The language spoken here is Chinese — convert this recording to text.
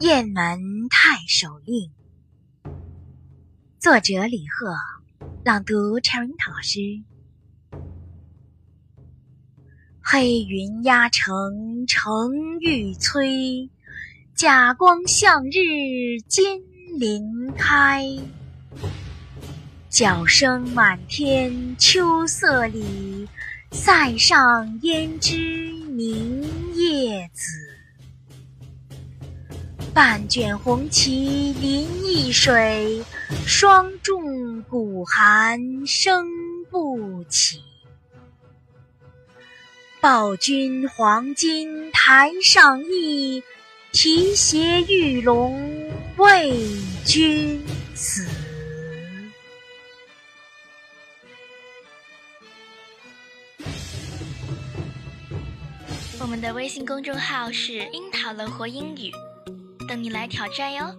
雁门太守令，作者李贺，朗读 Cherry 老师。黑云压城城欲摧，甲光向日金鳞开。角声满天秋色里，塞上胭脂明夜紫。半卷红旗临易水，霜重鼓寒声不起。报君黄金台上意，提携玉龙为君死。我们的微信公众号是“樱桃乐活英语”。等你来挑战哟！